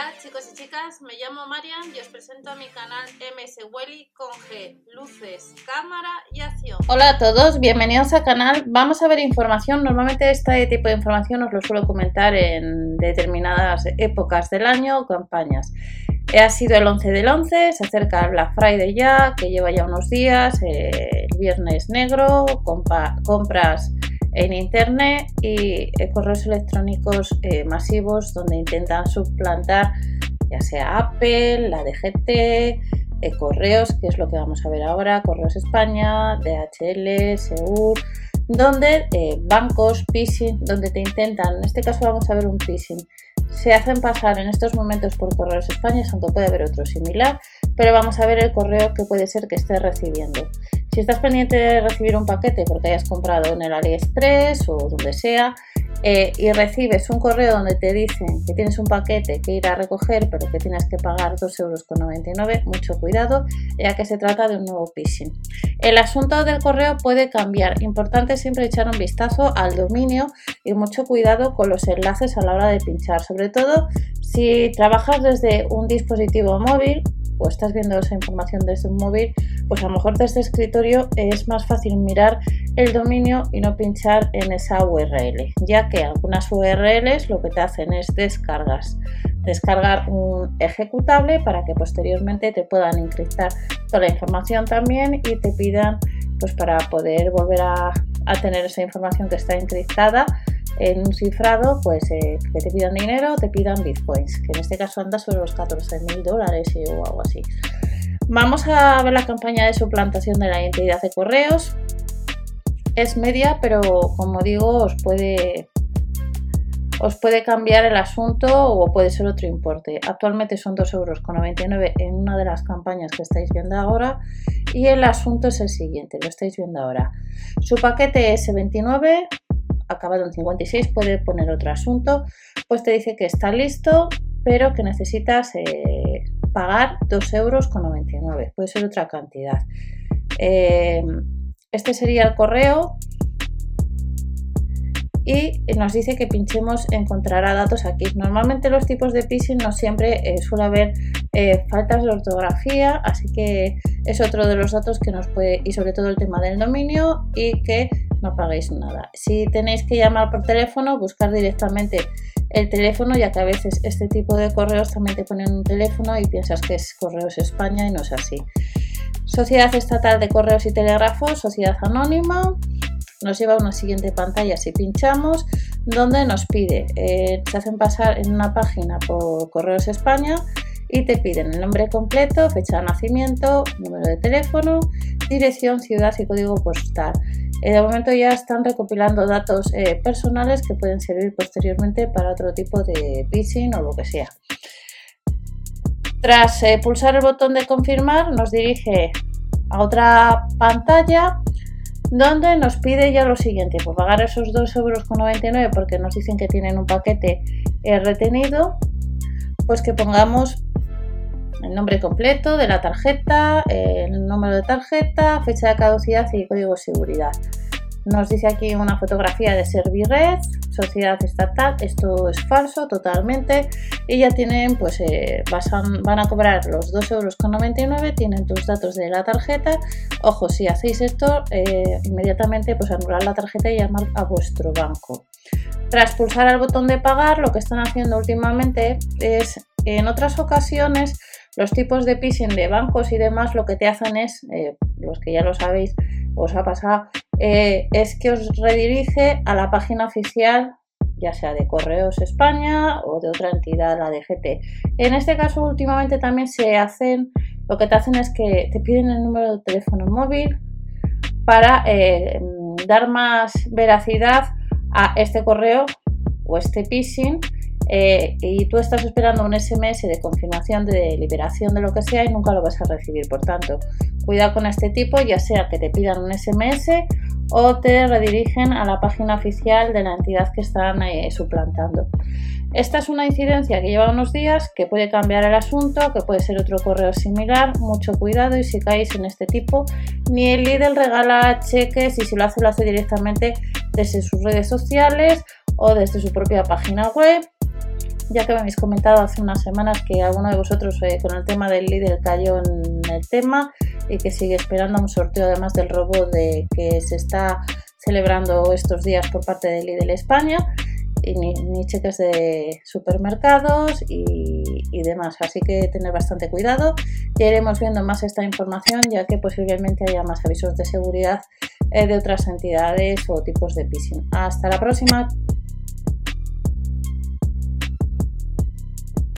Hola chicos y chicas, me llamo Marian y os presento a mi canal MS Welly con G, luces, cámara y acción. Hola a todos, bienvenidos al canal. Vamos a ver información. Normalmente este tipo de información os lo suelo comentar en determinadas épocas del año o campañas. Ha sido el 11 del 11, se acerca Black Friday ya, que lleva ya unos días, eh, el viernes negro, compras en Internet y eh, correos electrónicos eh, masivos donde intentan suplantar ya sea Apple, la DGT, eh, correos, que es lo que vamos a ver ahora, Correos España, DHL, Seur, donde bancos, phishing, donde te intentan, en este caso vamos a ver un phishing, se hacen pasar en estos momentos por Correos España, aunque puede haber otro similar, pero vamos a ver el correo que puede ser que estés recibiendo. Si estás pendiente de recibir un paquete porque hayas comprado en el AliExpress o donde sea eh, y recibes un correo donde te dicen que tienes un paquete que ir a recoger pero que tienes que pagar 2,99 euros, mucho cuidado ya que se trata de un nuevo phishing. El asunto del correo puede cambiar. Importante siempre echar un vistazo al dominio y mucho cuidado con los enlaces a la hora de pinchar. Sobre todo si trabajas desde un dispositivo móvil o estás viendo esa información desde un móvil, pues a lo mejor desde escritorio es más fácil mirar el dominio y no pinchar en esa URL, ya que algunas URLs lo que te hacen es descargas, descargar un ejecutable para que posteriormente te puedan encriptar toda la información también y te pidan pues para poder volver a, a tener esa información que está encriptada en un cifrado, pues eh, que te pidan dinero, te pidan bitcoins, que en este caso anda sobre los 14 mil dólares o algo así. Vamos a ver la campaña de suplantación de la identidad de correos. Es media, pero como digo, os puede, os puede cambiar el asunto o puede ser otro importe. Actualmente son 2,99 euros en una de las campañas que estáis viendo ahora y el asunto es el siguiente, lo estáis viendo ahora. Su paquete S29 acabado en 56, puede poner otro asunto, pues te dice que está listo, pero que necesitas eh, pagar 2,99 euros, puede ser otra cantidad. Eh, este sería el correo y nos dice que pinchemos encontrará datos aquí. Normalmente los tipos de phishing no siempre eh, suele haber faltas de ortografía, así que es otro de los datos que nos puede, y sobre todo el tema del dominio y que no paguéis nada. Si tenéis que llamar por teléfono, buscar directamente el teléfono, ya que a veces este tipo de correos también te ponen un teléfono y piensas que es Correos España y no es así. Sociedad Estatal de Correos y Telégrafos, Sociedad Anónima, nos lleva a una siguiente pantalla si pinchamos, donde nos pide, eh, se hacen pasar en una página por Correos España y te piden el nombre completo, fecha de nacimiento, número de teléfono, dirección, ciudad y código postal. Eh, de momento ya están recopilando datos eh, personales que pueden servir posteriormente para otro tipo de phishing o lo que sea. Tras eh, pulsar el botón de confirmar nos dirige a otra pantalla donde nos pide ya lo siguiente, pues pagar esos 2,99 euros porque nos dicen que tienen un paquete retenido, pues que pongamos el nombre completo de la tarjeta, el número de tarjeta, fecha de caducidad y código de seguridad. Nos dice aquí una fotografía de Servired, sociedad estatal. Esto es falso totalmente. Y ya tienen, pues eh, van a cobrar los 2,99 euros, tienen tus datos de la tarjeta. Ojo, si hacéis esto, eh, inmediatamente pues anular la tarjeta y llamar a vuestro banco. Tras pulsar el botón de pagar, lo que están haciendo últimamente es, en otras ocasiones, los tipos de phishing de bancos y demás lo que te hacen es, eh, los que ya lo sabéis, os ha pasado, eh, es que os redirige a la página oficial ya sea de Correos España o de otra entidad, la DGT. En este caso, últimamente también se hacen, lo que te hacen es que te piden el número de teléfono móvil para eh, dar más veracidad a este correo o este phishing eh, y tú estás esperando un SMS de confirmación de liberación de lo que sea y nunca lo vas a recibir. Por tanto, cuidado con este tipo, ya sea que te pidan un SMS o te redirigen a la página oficial de la entidad que están eh, suplantando. Esta es una incidencia que lleva unos días, que puede cambiar el asunto, que puede ser otro correo similar. Mucho cuidado y si caéis en este tipo, ni el líder regala cheques y si lo hace, lo hace directamente desde sus redes sociales o desde su propia página web ya que me habéis comentado hace unas semanas que alguno de vosotros eh, con el tema del líder cayó en el tema y que sigue esperando un sorteo además del robot de que se está celebrando estos días por parte de Lidl España y ni, cheques de supermercados y, demás. Así que tener bastante cuidado. Ya iremos viendo más esta información ya que posiblemente haya más avisos de seguridad eh, de otras entidades o tipos de phishing. Hasta la próxima.